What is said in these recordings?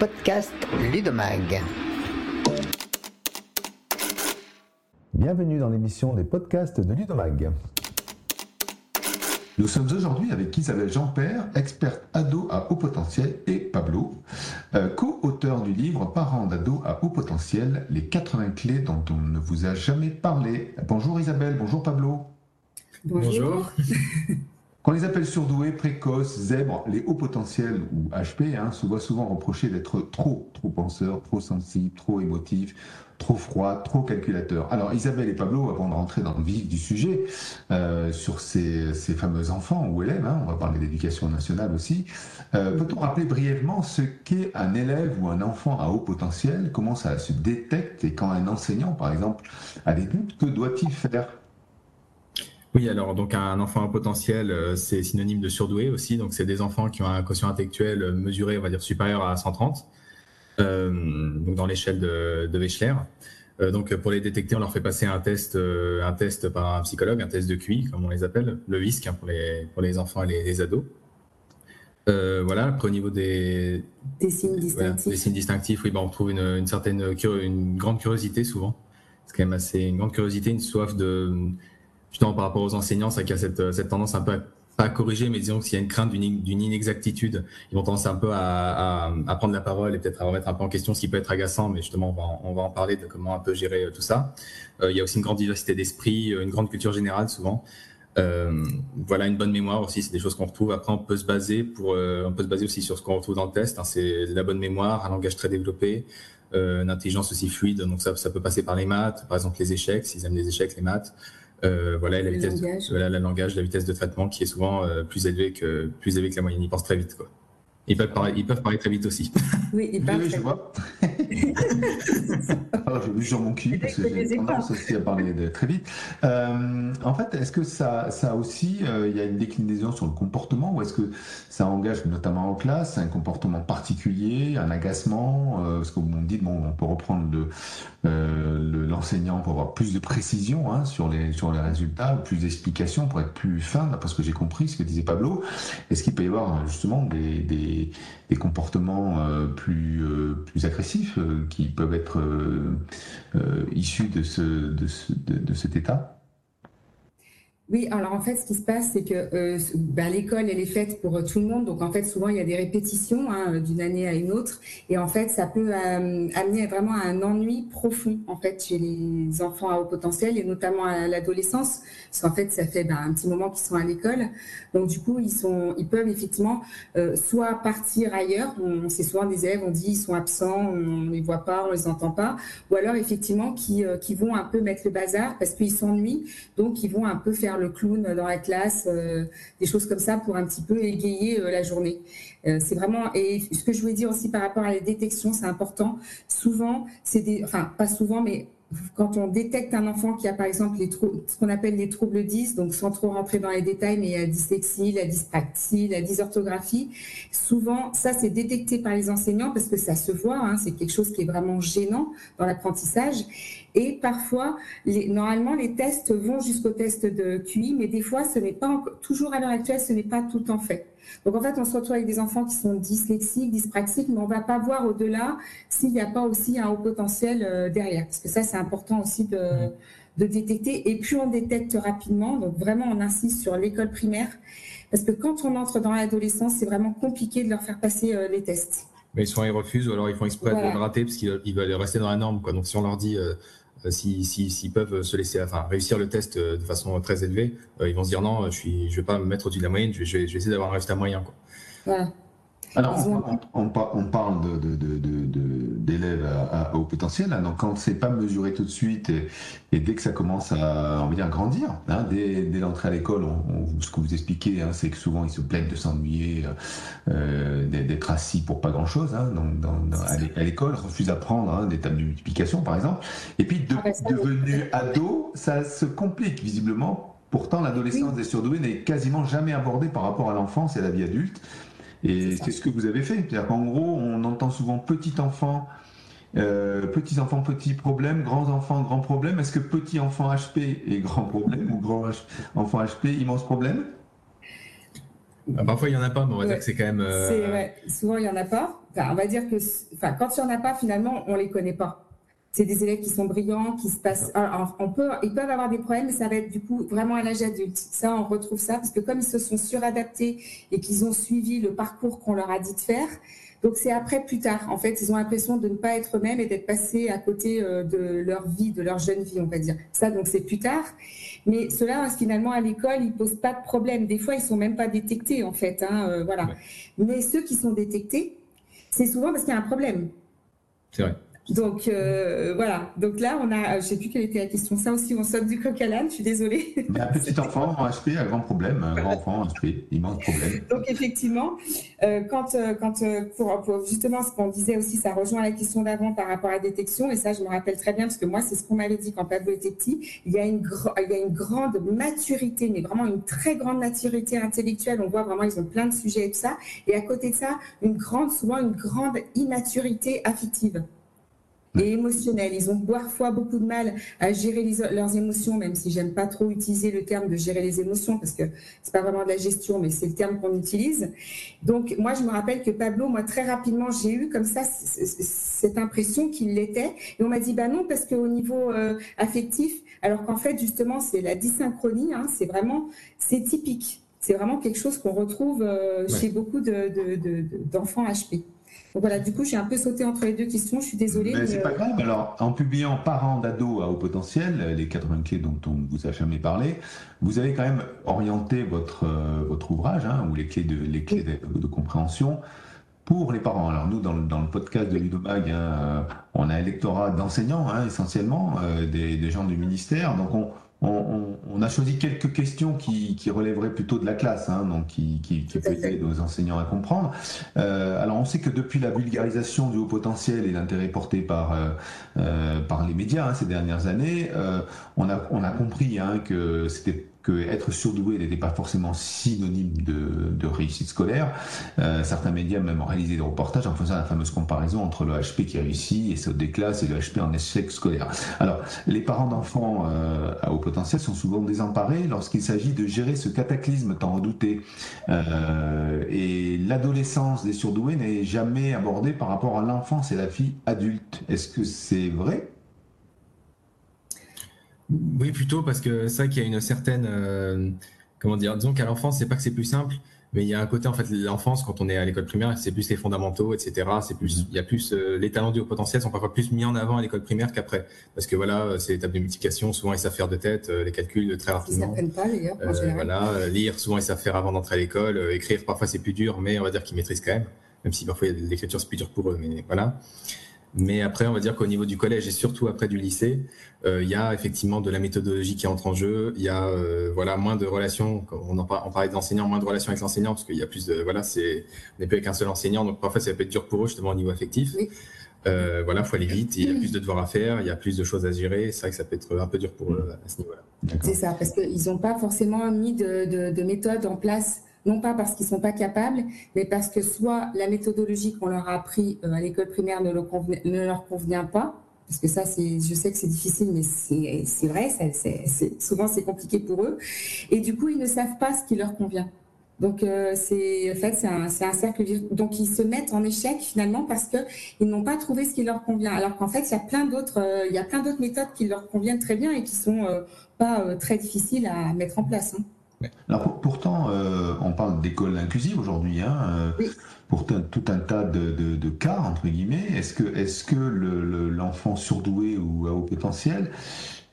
les podcasts Ludomag. Bienvenue dans l'émission des podcasts de Ludomag. Nous sommes aujourd'hui avec Isabelle Jean-Père, experte ado à haut potentiel, et Pablo, euh, co-auteur du livre Parents d'ado à haut potentiel, les 80 clés dont on ne vous a jamais parlé. Bonjour Isabelle, bonjour Pablo. Bonjour. On les appelle surdoués, précoces, zèbres, les hauts potentiels ou HP hein, se voient souvent reprocher d'être trop, trop penseurs, trop sensibles, trop émotifs, trop froids, trop calculateurs. Alors Isabelle et Pablo, avant de rentrer dans le vif du sujet, euh, sur ces, fameux enfants ou élèves, hein, on va parler d'éducation nationale aussi, euh, peut-on rappeler brièvement ce qu'est un élève ou un enfant à haut potentiel, comment ça se détecte et quand un enseignant, par exemple, a des doutes, que doit-il faire? Oui, alors donc un enfant à potentiel, euh, c'est synonyme de surdoué aussi. Donc c'est des enfants qui ont un quotient intellectuel mesuré, on va dire supérieur à 130, euh, donc dans l'échelle de, de. Euh, donc pour les détecter, on leur fait passer un test, un test par un psychologue, un test de QI, comme on les appelle, le WISC hein, pour, les, pour les enfants et les, ados. voilà, après au niveau des, des signes distinctifs. des signes distinctifs, oui, ben, on trouve une, une certaine, une grande curiosité souvent. C'est quand même assez une grande curiosité, une soif de, justement par rapport aux enseignants, c'est qu'il y a cette, cette, tendance un peu à, pas corriger, mais disons qu'il y a une crainte d'une inexactitude. Ils vont tendance un peu à, à, à prendre la parole et peut-être à remettre un peu en question ce qui peut être agaçant, mais justement, on va, en, on va en parler de comment un peu gérer euh, tout ça. Euh, il y a aussi une grande diversité d'esprit, euh, une grande culture générale souvent. Euh, voilà, une bonne mémoire aussi, c'est des choses qu'on retrouve. Après, on peut se baser pour, euh, on peut se baser aussi sur ce qu'on retrouve dans le test. Hein, c'est la bonne mémoire, un langage très développé, euh, une intelligence aussi fluide. Donc ça, ça peut passer par les maths, par exemple les échecs, s'ils aiment les échecs, les maths. Euh, voilà, la vitesse, langage. voilà, le langage, la vitesse de traitement qui est souvent euh, plus élevée que plus élevée que la moyenne. Ils pensent très vite, quoi. Ils peuvent, parler, ils peuvent parler très vite aussi. Oui, ils parlent oui, je vois. Alors, je sur mon cul parce que j'ai tendance aussi à parler de, très vite. Euh, en fait, est-ce que ça, ça aussi, euh, il y a une déclinaison sur le comportement ou est-ce que ça engage notamment en classe un comportement particulier, un agacement euh, Parce que vous me dites, bon, on peut reprendre le, euh, l'enseignant pour avoir plus de précision hein, sur, les, sur les résultats, plus d'explications pour être plus fin, parce que j'ai compris ce que disait Pablo. Est-ce qu'il peut y avoir justement des, des des, comportements euh, plus, euh, plus agressifs euh, qui peuvent être issus de, ce, de cet état oui, alors en fait, ce qui se passe, c'est que euh, ben, l'école, elle est faite pour euh, tout le monde. Donc en fait, souvent, il y a des répétitions hein, d'une année à une autre. Et en fait, ça peut euh, amener vraiment à un ennui profond, en fait, chez les enfants à haut potentiel et notamment à l'adolescence. Parce qu'en fait, ça fait ben, un petit moment qu'ils sont à l'école. Donc du coup, ils, sont, ils peuvent effectivement euh, soit partir ailleurs. C'est souvent des élèves, on dit ils sont absents, on ne les voit pas, on les entend pas. Ou alors effectivement, qui, qui vont un peu mettre le bazar parce qu'ils s'ennuient. Donc ils vont un peu faire le clown dans la classe, euh, des choses comme ça pour un petit peu égayer euh, la journée. Euh, c'est vraiment et ce que je voulais dire aussi par rapport à la détection, c'est important. Souvent, c'est des, enfin pas souvent, mais quand on détecte un enfant qui a par exemple les ce qu'on appelle les troubles 10, donc sans trop rentrer dans les détails, mais la dyslexie, la dyspraxie, la dysorthographie, souvent ça c'est détecté par les enseignants parce que ça se voit, hein, c'est quelque chose qui est vraiment gênant dans l'apprentissage. Et parfois, les, normalement, les tests vont jusqu'au test de QI, mais des fois, ce n'est pas toujours à l'heure actuelle, ce n'est pas tout le temps fait. Donc en fait, on se retrouve avec des enfants qui sont dyslexiques, dyspraxiques, mais on ne va pas voir au-delà s'il n'y a pas aussi un haut potentiel euh, derrière. Parce que ça, c'est important aussi de, de détecter. Et puis on détecte rapidement, donc vraiment on insiste sur l'école primaire, parce que quand on entre dans l'adolescence, c'est vraiment compliqué de leur faire passer euh, les tests. Mais souvent ils refusent ou alors ils font exprès de le rater parce qu'ils veulent rester dans la norme. Quoi. Donc si on leur dit euh, s'ils si, peuvent se laisser, enfin, réussir le test de façon très élevée, ils vont se dire non, je ne je vais pas me mettre au-dessus de la moyenne, je vais, je vais essayer d'avoir un résultat moyen. Quoi. Voilà. Alors, on, parle d'élèves à, haut potentiel. Hein. donc, quand c'est pas mesuré tout de suite et, dès que ça commence à, on dire, grandir, hein, dès, l'entrée à l'école, ce que vous expliquez, hein, c'est que souvent ils se plaignent de s'ennuyer, euh, d'être assis pour pas grand-chose. donc, à l'école, refusent d'apprendre des tables de multiplication, par exemple. Et puis, de, ah, devenu ado, ça se complique visiblement. Pourtant, l'adolescence des surdoués n'est quasiment jamais abordée par rapport à l'enfance et à la vie adulte. Et c'est ce que vous avez fait? C'est-à-dire qu'en gros, on entend souvent petit enfant, euh, petits enfants, petits problèmes, grands enfants, grands problèmes. Est-ce que petit enfant HP est grand problème ou grand enfant HP immense problème? Ah, parfois, il n'y en a pas, mais on va dire que c'est quand même. Euh... Souvent, il n'y en a pas. Enfin, on va dire que enfin, quand il n'y en a pas, finalement, on ne les connaît pas. C'est des élèves qui sont brillants, qui se passent. on peut, ils peuvent avoir des problèmes, mais ça va être du coup vraiment à l'âge adulte. Ça, on retrouve ça parce que comme ils se sont suradaptés et qu'ils ont suivi le parcours qu'on leur a dit de faire, donc c'est après, plus tard. En fait, ils ont l'impression de ne pas être eux-mêmes et d'être passés à côté euh, de leur vie, de leur jeune vie, on va dire. Ça, donc c'est plus tard. Mais cela, finalement, à l'école, ils posent pas de problème. Des fois, ils sont même pas détectés, en fait. Hein, euh, voilà. Mais ceux qui sont détectés, c'est souvent parce qu'il y a un problème. C'est vrai. Donc euh, voilà. Donc là, on a, je sais plus quelle était la question. Ça aussi, on saute du coq à l'âne. Je suis désolée. un petit enfant en HP a grand problème. Un grand enfant en HP, immense problème. Donc effectivement, euh, quand, euh, quand pour, justement ce qu'on disait aussi, ça rejoint la question d'avant par rapport à la détection. Et ça, je me rappelle très bien parce que moi, c'est ce qu'on m'avait dit quand Pablo était petit. Il y a une, il y a une grande maturité, mais vraiment une très grande maturité intellectuelle. On voit vraiment, ils ont plein de sujets et tout ça. Et à côté de ça, une grande, souvent une grande immaturité affective et émotionnels. Ils ont parfois beaucoup de mal à gérer leurs émotions, même si j'aime pas trop utiliser le terme de gérer les émotions parce que c'est pas vraiment de la gestion, mais c'est le terme qu'on utilise. Donc moi, je me rappelle que Pablo, moi très rapidement, j'ai eu comme ça cette impression qu'il l'était, et on m'a dit bah non parce qu'au niveau euh, affectif, alors qu'en fait justement c'est la dysynchronie, hein, c'est vraiment c'est typique. C'est vraiment quelque chose qu'on retrouve euh, chez beaucoup d'enfants de, de, HP. Donc voilà, du coup, j'ai un peu sauté entre les deux questions. Je suis désolée. Mais, c'est pas euh, grave. Alors, en publiant Parents d'ados à haut potentiel, les 80 clés dont on vous a jamais parlé, vous avez quand même orienté votre, euh, votre ouvrage, hein, ou les clés, de, les clés de, compréhension, pour les parents. Alors nous, dans le, dans le podcast de Ludomag, hein, euh, on a un lectorat d'enseignants, hein, essentiellement, des, des, gens du ministère. Donc on, on, a choisi quelques questions qui, relèveraient plutôt de la classe, hein, donc qui, qui, qui peut aider nos enseignants à comprendre. Euh, alors, on sait que depuis la vulgarisation du haut potentiel et l'intérêt porté par, euh, euh, par les médias hein, ces dernières années, on, a, on a compris hein, que c'était que être surdoué n'était pas forcément synonyme de, réussite scolaire. Euh, certains médias même ont réalisé des reportages en faisant la fameuse comparaison entre le HP qui réussit et saute des classes et le HP en échec scolaire. Alors, les parents d'enfants euh, à haut potentiel sont souvent désemparés lorsqu'il s'agit de gérer ce cataclysme tant redouté. Euh, et l'adolescence des surdoués n'est jamais abordée par rapport à l'enfance et la fille adulte. Est-ce que c'est vrai oui, plutôt parce que c'est vrai qu'il y a une certaine. Euh, comment dire Disons qu'à l'enfance, c'est pas que c'est plus simple, mais il y a un côté, en fait, l'enfance, quand on est à l'école primaire, c'est plus les fondamentaux, etc. C'est plus, il y a plus, euh, les talents du haut potentiel sont parfois plus mis en avant à l'école primaire qu'après. Parce que voilà, c'est les tables de multiplication, souvent ils savent faire de tête, euh, les calculs très rapidement. Ils pas, d'ailleurs, Voilà, lire, souvent ils savent faire avant d'entrer à l'école. écrire, parfois c'est plus dur, mais on va dire qu'ils maîtrisent quand même. Même si parfois l'écriture c'est plus dur pour eux, mais voilà. Mais après, on va dire qu'au niveau du collège et surtout après du lycée, euh, il y a effectivement de la méthodologie qui entre en jeu. Il y a euh, voilà moins de relations. On en on parlait d'enseignants, moins de relations avec l'enseignant parce qu'il y a plus de voilà, c'est on n'est plus avec un seul enseignant, donc parfois ça peut être dur pour eux justement au niveau affectif. Oui. Euh, voilà, faut aller vite. Il y a plus de devoirs à faire, il y a plus de choses à gérer. C'est vrai que ça peut être un peu dur pour eux à ce niveau-là. C'est ça, parce qu'ils n'ont pas forcément mis de, de, de méthode en place non pas parce qu'ils ne sont pas capables, mais parce que soit la méthodologie qu'on leur a appris euh, à l'école primaire ne, leur convient pas, parce que ça, je sais que c'est difficile, mais c'est vrai, souvent c'est compliqué pour eux, et du coup, ils ne savent pas ce qui leur convient. Donc, euh, c'est en fait, c'est un, un, cercle Donc, ils se mettent en échec finalement parce qu'ils n'ont pas trouvé ce qui leur convient. Alors qu'en fait, il y a plein d'autres, euh, méthodes qui leur conviennent très bien et qui sont pas très difficiles à mettre en place. Hein. Alors pourtant, euh, on parle d'école inclusive aujourd'hui, hein, euh, pour tout un tas de, cas entre guillemets. Est-ce que, l'enfant surdoué ou à haut potentiel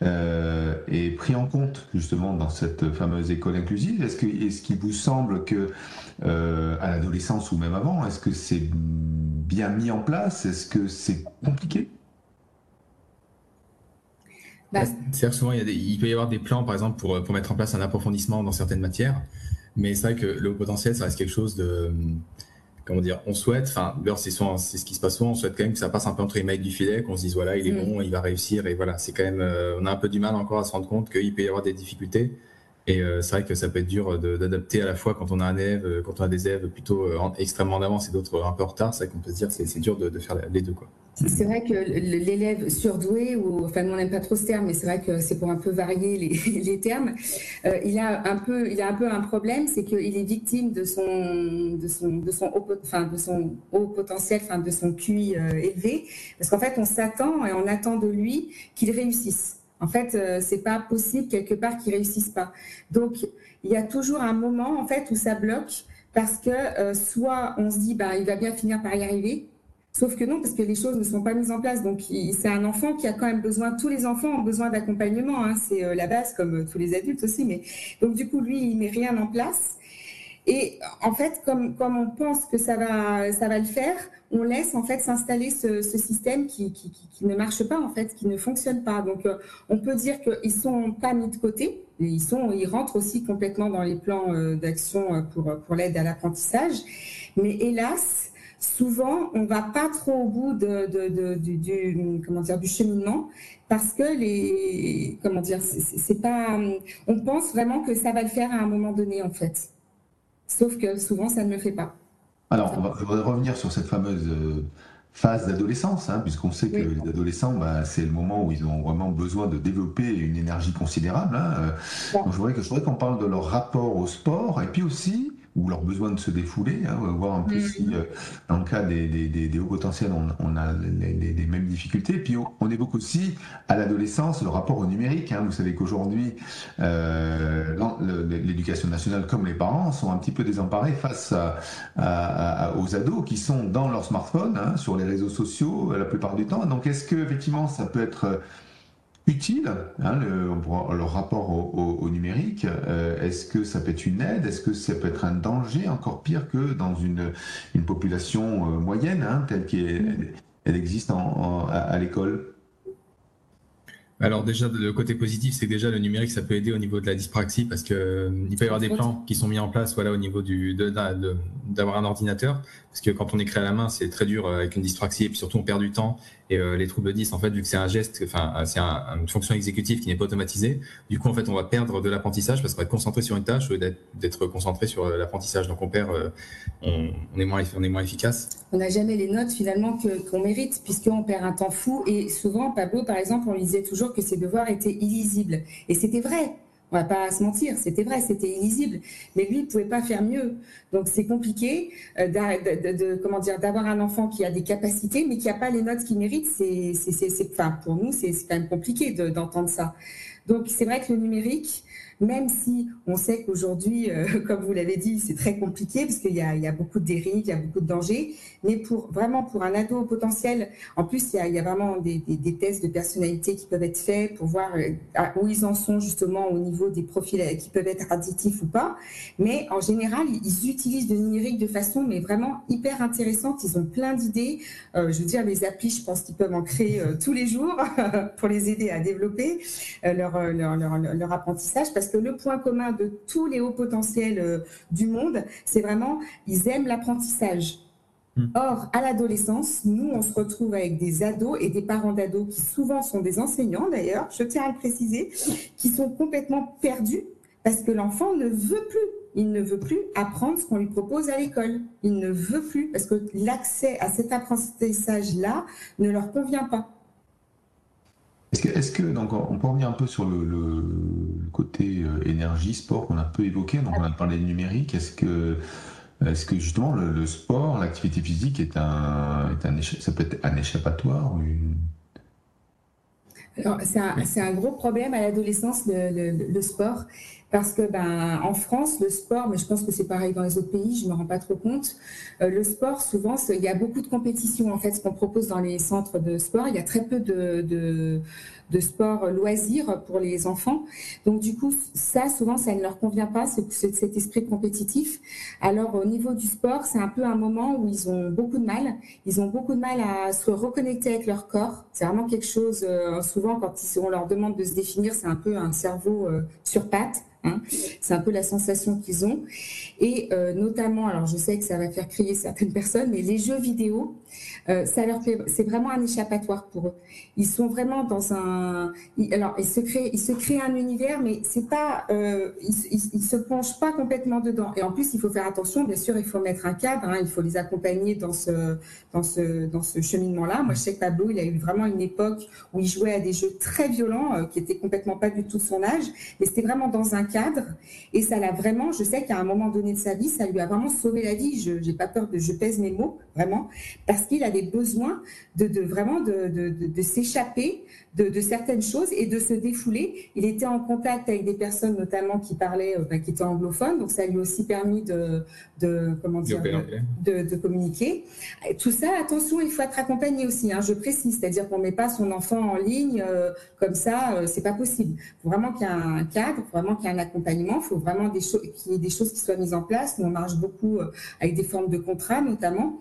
euh, est pris en compte justement dans cette fameuse école inclusive? Est-ce que, est-ce qu'il vous semble que à l'adolescence ou même avant, est-ce que c'est bien mis en place? Est-ce que c'est compliqué? Bah, cest souvent, il, peut y avoir des plans, par exemple, pour, pour mettre en place un approfondissement dans certaines matières, mais c'est vrai que le potentiel, ça reste quelque chose de. Comment dire On souhaite, enfin, d'ailleurs, c'est c'est ce qui se passe souvent, on souhaite quand même que ça passe un peu entre les mailles du filet, qu'on se dise, voilà, il est mm. bon, il va réussir, et voilà, c'est quand même. Euh, on a un peu du mal encore à se rendre compte qu'il peut y avoir des difficultés. Et euh, c'est vrai que ça peut être dur d'adapter à la fois quand on a un élève, euh, quand on a des élèves plutôt euh, extrêmement en avance et d'autres un peu en retard. C'est vrai qu'on peut se dire que c'est dur de, faire les deux. Quoi. C'est vrai que l'élève surdoué, ou enfin, on n'aime pas trop ce terme, mais c'est vrai que c'est pour un peu varier les, les termes. il a un peu, il a un peu un problème, c'est qu'il est victime de son, de son, de son haut, enfin, de son haut potentiel, enfin, de son QI élevé, parce qu'en fait, on s'attend et on attend de lui qu'il réussisse. En fait, euh, c'est pas possible quelque part qu'ils réussissent pas. Donc, il y a toujours un moment en fait où ça bloque parce que euh, soit on se dit bah il va bien finir par y arriver, sauf que non parce que les choses ne sont pas mises en place. Donc c'est un enfant qui a quand même besoin. Tous les enfants ont besoin d'accompagnement. Hein, c'est euh, la base comme tous les adultes aussi. Mais donc du coup lui il met rien en place. Et en fait, comme, comme on pense que ça va, ça va le faire, on laisse en fait s'installer ce, système qui, ne marche pas en fait, qui ne fonctionne pas. Donc, euh, on peut dire qu'ils sont pas mis de côté. Ils sont, ils rentrent aussi complètement dans les plans euh, d'action euh, pour l'aide à l'apprentissage. Mais hélas, souvent, on va pas trop au bout de, du, comment dire du cheminement parce que les comment dire c'est pas on pense vraiment que ça va le faire à un moment donné en fait Sauf que souvent, ça ne le fait pas. Alors, on va, revenir sur cette fameuse euh, phase d'adolescence, hein, puisqu'on sait que les adolescents, bah, c'est le moment où ils ont vraiment besoin de développer une énergie considérable. Hein. Euh, je voudrais qu'on parle de leur rapport au sport et puis aussi ou leur besoin de se défouler, hein, voir un peu mm. si, euh, dans le cas des, des, des, hauts potentiels, on, on a les, mêmes difficultés. Et puis on, évoque aussi à l'adolescence le rapport au numérique. Hein. Vous savez qu'aujourd'hui, euh, l'éducation nationale comme les parents sont un petit peu désemparés face à, à, aux ados qui sont dans leur smartphone, hein, sur les réseaux sociaux la plupart du temps. Donc est-ce que effectivement ça peut être utile, hein, le, rapport au, numérique. Euh, est-ce que ça peut être une aide? Est-ce que ça peut être un danger encore pire que dans une, une population euh, moyenne, hein, telle qu'elle elle existe à l'école? Alors déjà, le côté positif, c'est que déjà le numérique, ça peut aider au niveau de la dyspraxie parce que euh, il peut y avoir des plans qui sont mis en place, voilà, au niveau du d'avoir un ordinateur, parce que quand on écrit à la main, c'est très dur euh, avec une dyspraxie et puis surtout on perd du temps et euh, les troubles 10, en fait, vu que c'est un geste, enfin c'est une fonction exécutive qui n'est pas automatisée, du coup en fait on va perdre de l'apprentissage parce qu'on va être concentré sur une tâche au d'être concentré sur l'apprentissage, donc on perd, on, est moins on est moins efficace. On n'a jamais les notes finalement qu'on mérite puisqu'on perd un temps fou et souvent Pablo par exemple on lui disait toujours que ses devoirs étaient illisibles. Et c'était vrai. On va pas se mentir, c'était vrai, c'était illisible. Mais lui, il pouvait pas faire mieux. Donc c'est compliqué euh, de, d'avoir un enfant qui a des capacités mais qui n'a pas les notes qu'il mérite. C'est, c'est, enfin, pour nous, c'est quand même compliqué d'entendre ça. Donc c'est vrai que le numérique, même si on sait qu'aujourd'hui, euh, comme vous l'avez dit, c'est très compliqué parce qu'il y, a, beaucoup de dérives, il y a beaucoup de dangers. Mais pour vraiment pour un ado potentiel, en plus il y a, vraiment des, tests de personnalité qui peuvent être faits pour voir euh, où ils en sont justement au niveau des profils euh, qui peuvent être additifs ou pas. Mais en général, ils utilisent le numérique de façon mais vraiment hyper intéressante. Ils ont plein d'idées. Je veux dire, les applis, je pense qu'ils peuvent en créer tous les jours pour les aider à développer leur, leur, leur apprentissage. Parce parce que le point commun de tous les hauts potentiels euh, du monde, c'est vraiment, ils aiment l'apprentissage. Hmm. Or, à l'adolescence, nous, on se retrouve avec des ados et des parents d'ados qui souvent sont des enseignants d'ailleurs, je tiens à le préciser, qui sont complètement perdus parce que l'enfant ne veut plus. Il ne veut plus apprendre ce qu'on lui propose à l'école. Il ne veut plus parce que l'accès à cet apprentissage-là ne leur convient pas. Est-ce que, donc, on peut revenir un peu sur le, côté euh, énergie, sport qu'on a peu évoqué, donc on a parlé de numérique, est-ce que, est que justement le, sport, l'activité physique est un, est un, ça peut être un échappatoire c'est un, gros problème à l'adolescence, le, sport, parce que ben, en France, le sport, mais je pense que c'est pareil dans les autres pays, je ne me rends pas trop compte, euh, le sport, souvent, il y a beaucoup de compétitions, en fait, ce qu'on propose dans les centres de sport, il y a très peu de de sport loisir pour les enfants. Donc du coup, ça, souvent, ça ne leur convient pas, cet esprit compétitif. Alors au niveau du sport, c'est un peu un moment où ils ont beaucoup de mal. Ils ont beaucoup de mal à se reconnecter avec leur corps. C'est vraiment quelque chose, euh, souvent, quand on leur demande de se définir, c'est un peu un cerveau euh, sur pattes Hein. C'est un peu la sensation qu'ils ont. Et euh, notamment, alors je sais que ça va faire crier certaines personnes, mais les jeux vidéo, euh, c'est vraiment un échappatoire pour eux. Ils sont vraiment dans un, alors ils se créent, ils se créent un univers, mais pas, euh, ils, ils, se plongent pas complètement dedans. Et en plus, il faut faire attention. Bien sûr, il faut mettre un cadre. Hein, il faut les accompagner dans ce, dans ce, dans ce cheminement-là. Moi, je sais que Pablo, il a eu vraiment une époque où il jouait à des jeux très violents, qui étaient complètement pas du tout son âge, mais c'était vraiment dans un cadre. Et ça l'a vraiment, je sais qu'à un moment donné de sa vie, ça lui a vraiment sauvé la vie. Je n'ai pas peur de, je pèse mes mots, vraiment, parce qu'il avait besoin de, de vraiment de, de, de s'échapper de, certaines choses et de se défouler. Il était en contact avec des personnes notamment qui parlaient, euh, bah, qui étaient anglophones, donc ça lui a aussi permis de, de comment dire, de, communiquer. tout ça, attention, il faut être accompagné aussi. Hein, je précise, c'est-à-dire qu'on met pas son enfant en ligne euh, comme ça, euh, c'est pas possible. Il faut vraiment qu'il y ait un cadre, faut vraiment qu'il y ait un il faut vraiment des choses, qu'il y ait des choses qui soient mises en place. Nous, on marche beaucoup avec des formes de contrats notamment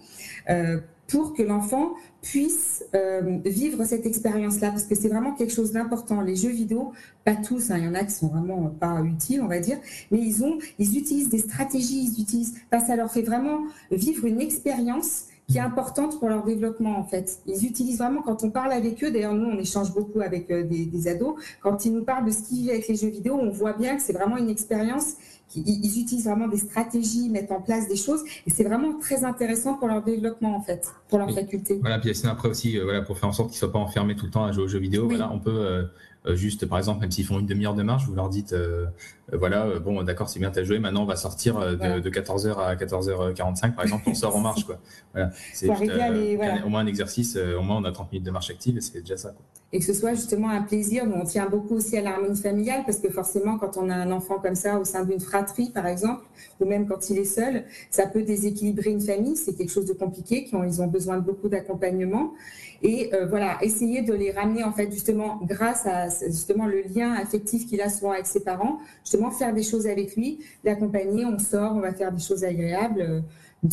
pour que l'enfant puisse euh, vivre cette expérience-là, parce que c'est vraiment quelque chose d'important. Les jeux vidéo, pas tous, hein, il y en a qui sont vraiment pas utiles, on va dire, mais ils ont, ils utilisent des stratégies, ils utilisent, ça leur fait vraiment vivre une expérience qui est importante pour leur développement en fait. Ils utilisent vraiment quand on parle avec eux. D'ailleurs, nous on échange beaucoup avec euh, des, des, ados. Quand ils nous parlent de ce qu'ils vivent avec les jeux vidéo, on voit bien que c'est vraiment une expérience ils, utilisent vraiment des stratégies, mettent en place des choses, et c'est vraiment très intéressant pour leur développement en fait, pour leur faculté. Voilà, puis après aussi, euh, voilà, pour faire en sorte qu'ils soient pas enfermés tout le temps à jouer aux jeux vidéo, voilà, on peut euh, juste, par exemple, même s'ils font une demi-heure de marche, vous leur dites, voilà, bon, d'accord, c'est bien, t'as joué, maintenant on va sortir de, 14h à 14h45, par exemple, on sort en marche, quoi. Voilà, c'est au moins un exercice, au moins on a 30 minutes de marche active, et c'est déjà ça. Quoi et que ce soit justement un plaisir. Nous, on tient beaucoup aussi à l'harmonie familiale parce que forcément, quand on a un enfant comme ça au sein d'une fratrie, par exemple, ou même quand il est seul, ça peut déséquilibrer une famille. C'est quelque chose de compliqué, ils ont besoin de beaucoup d'accompagnement. Et euh, voilà, essayer de les ramener en fait justement grâce à justement le lien affectif qu'il a souvent avec ses parents, justement faire des choses avec lui, l'accompagner. On sort, on va faire des choses agréables, euh,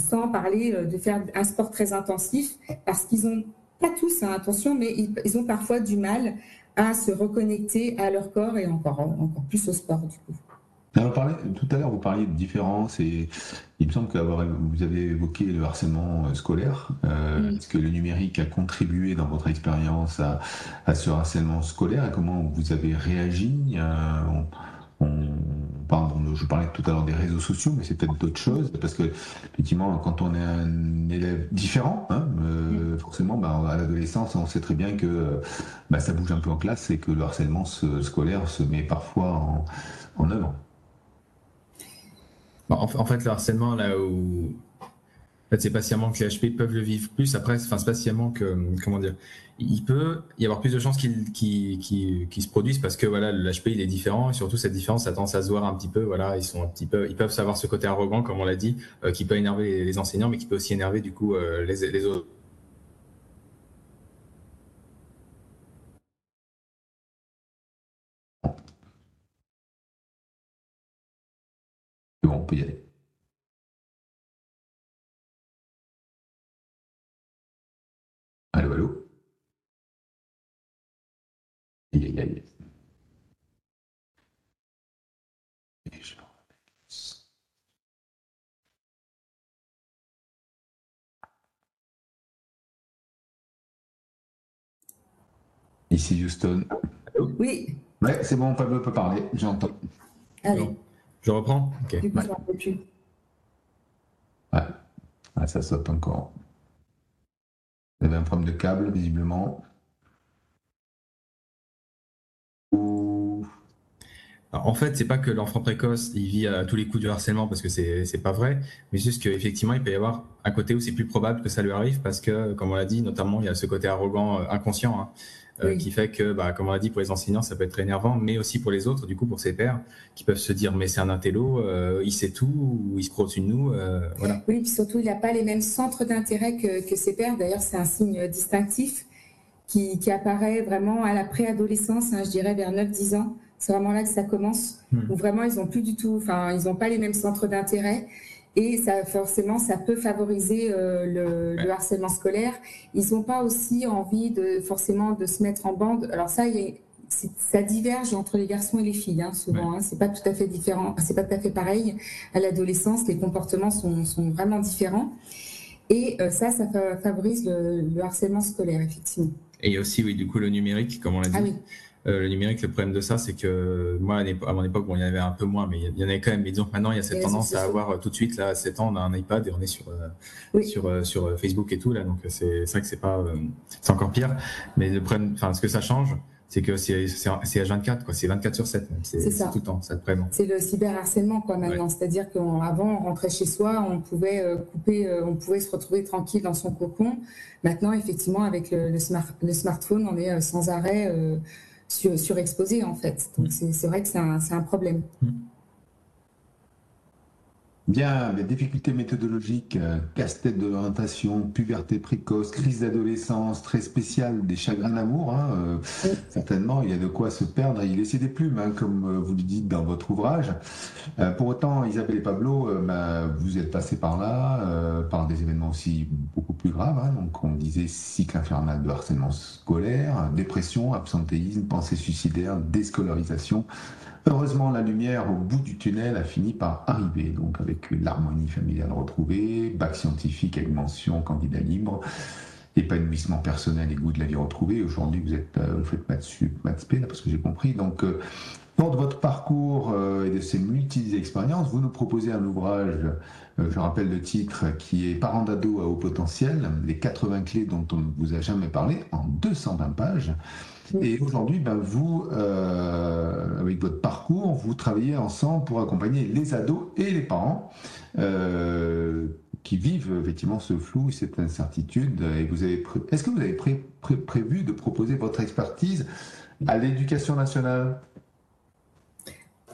sans parler euh, de faire un sport très intensif, parce qu'ils ont pas tous, hein, attention, mais ils, ont parfois du mal à se reconnecter à leur corps et encore, encore plus au sport du coup. Alors, tout à l'heure, vous parliez de différence et il me semble que vous avez évoqué le harcèlement euh, scolaire. Euh, Est-ce que le numérique a contribué dans votre expérience à, à, ce harcèlement scolaire et comment vous avez réagi euh, je parlais tout à l'heure des réseaux sociaux, mais c'est peut-être d'autres choses, parce que effectivement, quand on est un élève différent, hein, euh, forcément, bah, à l'adolescence, on sait très bien que bah, ça bouge un peu en classe et que le harcèlement scolaire se met parfois en, en œuvre. En fait, le harcèlement, là où c'est patiemment que les HP peuvent le vivre plus. Après, enfin, c'est que, comment dire, il peut y avoir plus de chances qu'il qu se produisent parce que voilà, le HP il est différent et surtout cette différence a tendance à se voir un petit peu. Voilà, ils sont un petit peu, ils peuvent savoir ce côté arrogant, comme on l'a dit, euh, qui peut énerver les, enseignants, mais qui peut aussi énerver du coup euh, les, les autres. Bon, on peut y aller. Aïe, aïe, aïe. Ici Houston. Oui. Ouais, c'est bon, Pablo peut parler, j'entends. Allez. Je reprends? Ok. Du coup, ouais. ouais. Ah, ça saute encore. Vous avez un problème de câble, visiblement. En fait, c'est pas que l'enfant précoce il vit à tous les coups du harcèlement parce que c'est pas vrai, mais juste qu'effectivement il peut y avoir un côté où c'est plus probable que ça lui arrive parce que, comme on l'a dit, notamment il y a ce côté arrogant euh, inconscient. Hein. Euh, qui fait que, bah, comme on l'a dit, pour les enseignants, ça peut être énervant, mais aussi pour les autres, du coup, pour ses pairs, qui peuvent se dire, mais c'est un intello, euh, il sait tout, ou il se croit au-dessus de nous. Euh, voilà. Oui, puis surtout, il n'a pas les mêmes centres d'intérêt que, que, ses pairs. D'ailleurs, c'est un signe distinctif qui, qui, apparaît vraiment à la préadolescence, hein, je dirais vers 9-10 ans. C'est vraiment là que ça commence, hmm. où vraiment, ils n'ont plus du tout, enfin, ils n'ont pas les mêmes centres d'intérêt. Et ça, forcément, ça peut favoriser euh, le, harcèlement scolaire. Ils n'ont pas aussi envie de forcément de se mettre en bande. Alors ça, il ça diverge entre les garçons et les filles, hein, souvent. Hein, c'est pas tout à fait différent, c'est pas tout à fait pareil. À l'adolescence, les comportements sont, sont, vraiment différents. Et euh, ça, ça favorise le, harcèlement scolaire, effectivement. Et il y a aussi, oui, du coup, le numérique, comme on l'a dit. Ah oui. Euh, le numérique, le problème de ça, c'est que moi, à mon époque, bon, il y en avait un peu moins, mais il y en avait quand même. Mais disons maintenant, il y a cette tendance à avoir tout de suite, là, à 7 ans, on a un iPad et on est sur, sur, sur Facebook et tout, là. Donc, c'est vrai que c'est pas, c'est encore pire. Mais le problème, enfin, ce que ça change, c'est que c'est H24, quoi. C'est 24 sur 7. C'est tout le temps, ça. C'est le cyberharcèlement, quoi, maintenant. C'est-à-dire qu'avant, on rentrait chez soi, on pouvait euh, couper, euh, on pouvait se retrouver tranquille dans son cocon. Maintenant, effectivement, avec le, le, smartphone, on est euh, sans arrêt surexposé, en fait. Donc, c'est vrai que c'est un, un, problème. Mm. Bien, les difficultés méthodologiques, euh, casse-tête de l'orientation, puberté précoce, crise d'adolescence, très spéciale, des chagrins d'amour, hein, euh, certainement, il y a de quoi se perdre et y laisser des plumes, hein, comme euh, vous le dites dans votre ouvrage. pour autant, Isabelle et Pablo, bah, vous êtes passés par là, par des événements aussi beaucoup plus graves. Hein, donc, on disait cycle infernal de harcèlement scolaire, dépression, absentéisme, pensée suicidaire, déscolarisation. Heureusement, la lumière au bout du tunnel a fini par arriver, donc avec l'harmonie familiale retrouvée, bac scientifique avec mention candidat libre, épanouissement personnel et goût de la vie retrouvé. Aujourd'hui, vous êtes euh, vous faites maths maths là, parce que j'ai compris. Donc, euh, de votre parcours euh, et de ces multiples expériences, vous nous proposez un ouvrage, je rappelle le titre, qui est Parents d'ado à haut potentiel, les 80 clés dont on ne vous a jamais parlé, en 220 pages. Et aujourd'hui, ben, vous, euh, avec votre parcours, vous travaillez ensemble pour accompagner les ados et les parents euh, qui vivent effectivement ce flou, cette incertitude. Et vous avez, est-ce que vous avez prévu de proposer votre expertise à l'éducation nationale?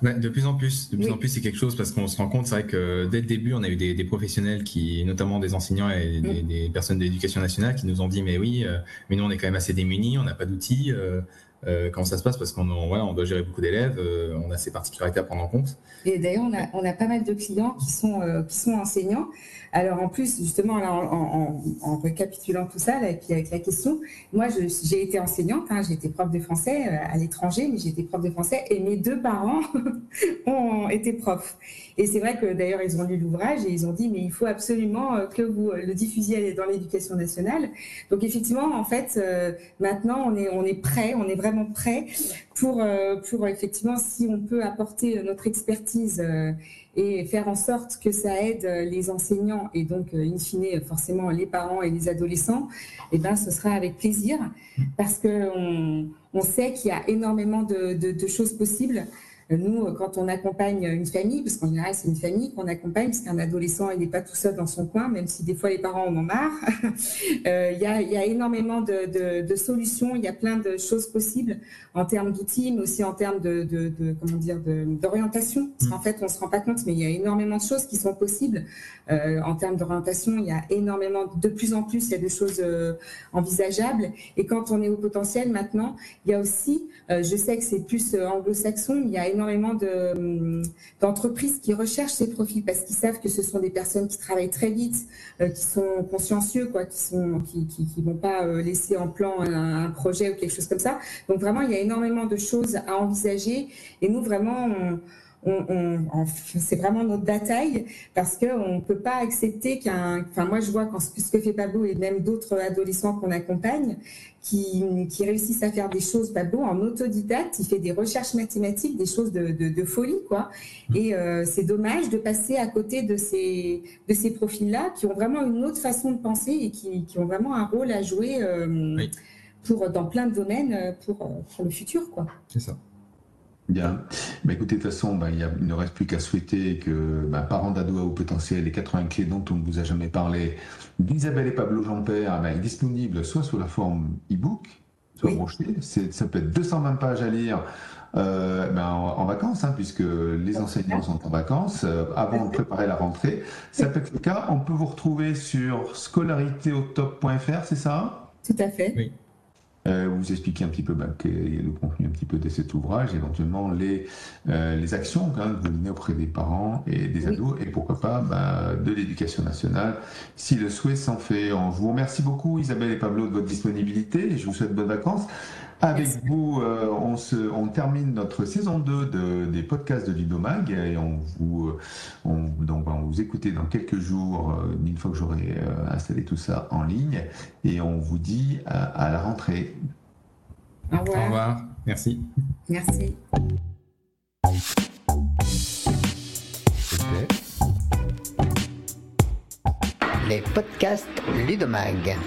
De plus en plus, de plus en plus, c'est quelque chose parce qu'on se rend compte, c'est vrai que dès le début, on a eu des, professionnels qui, notamment des enseignants et des, personnes de l'éducation nationale, qui nous ont dit mais oui, euh, mais nous on est quand même assez démunis, on n'a pas d'outils. Euh, euh, comment ça se passe? Parce qu'on voilà, on doit gérer beaucoup d'élèves, on a ces particularités à prendre en compte. Et d'ailleurs, on a, on a pas mal de clients qui sont, qui sont enseignants alors en plus, justement, en, récapitulant tout ça, avec la question, moi, j'ai été enseignante, hein, j'ai été prof de français euh, à l'étranger, mais j'ai été prof de français et mes deux parents ont été profs. Et c'est vrai que d'ailleurs, ils ont lu l'ouvrage et ils ont dit, mais il faut absolument euh, que vous le diffusiez dans l'éducation nationale. Donc effectivement, en fait, euh, maintenant, on est, prêt, on est vraiment prêt pour effectivement, si on peut apporter notre expertise et faire en sorte que ça aide euh, les enseignants et donc, euh, in fine, forcément les parents et les adolescents, eh ben, ce sera avec plaisir parce qu'on on sait qu'il y a énormément de choses possibles. Nous, quand on accompagne une famille, parce qu'en général c'est une famille qu'on accompagne, parce qu'un adolescent il n'est pas tout seul dans son coin, même si des fois les parents en ont marre. Euh, il y, a, énormément de, solutions, il y a plein de choses possibles en termes d'outils, mais aussi en termes de, comment dire d'orientation. Parce qu'en fait on se rend pas compte, mais il y a énormément de choses qui sont possibles euh, en termes d'orientation. Il y a énormément, de plus en plus, il y a des choses euh, envisageables. Et quand on est au potentiel maintenant, il y a aussi, je sais que c'est plus anglo-saxon, il y a énormément hum, d'entreprises qui recherchent ces profils parce qu'ils savent que ce sont des personnes qui travaillent très vite, euh, qui sont consciencieux, quoi, qui sont, qui, qui, vont pas euh, laisser en plan un, projet ou quelque chose comme ça. Donc vraiment, il y a énormément de choses à envisager. Et nous, vraiment, on, on, c'est vraiment notre bataille parce qu'on ne peut pas accepter qu'un. Enfin, moi, je vois quand ce que fait Pablo et même d'autres adolescents qu'on accompagne qui, qui, réussissent à faire des choses, Pablo, en autodidacte, il fait des recherches mathématiques, des choses de, de, folie, quoi. Et euh, c'est dommage de passer à côté de ces, de ces profils-là qui ont vraiment une autre façon de penser et qui, qui ont vraiment un rôle à jouer euh, pour, dans plein de domaines euh, pour, pour le futur, quoi. C'est ça. Bien. Bah, écoutez, de toute façon, bah, il, ne reste plus qu'à souhaiter que bah, parents d'ado à haut potentiel, les 80 clés dont on ne vous a jamais parlé, d'Isabelle et Pablo Jean-Père, est disponible soit sous la forme e-book, soit broché. Ça peut être 220 pages à lire euh, en, vacances, hein, puisque les enseignants sont en vacances, euh, avant de préparer la rentrée. Ça peut être le cas. On peut vous retrouver sur scolaritéautop.fr, c'est ça? Tout à fait. Oui. Euh, vous expliquez un petit peu bah, le contenu un petit peu de cet ouvrage, éventuellement les, euh, les actions que vous menez auprès des parents et des ados, et pourquoi pas bah, de l'éducation nationale, si le souhait s'en fait. On, je vous remercie beaucoup Isabelle et Pablo de votre disponibilité, et je vous souhaite bonnes vacances. Avec vous, euh, on, se, on termine notre saison 2 de, des podcasts de Ludomag et on vous, on, donc, on vous écouter dans quelques jours, euh, une fois que j'aurai euh, installé tout ça en ligne. Et on vous dit à, à la rentrée. Au revoir. Au revoir. Merci. Merci. Les podcasts Ludomag.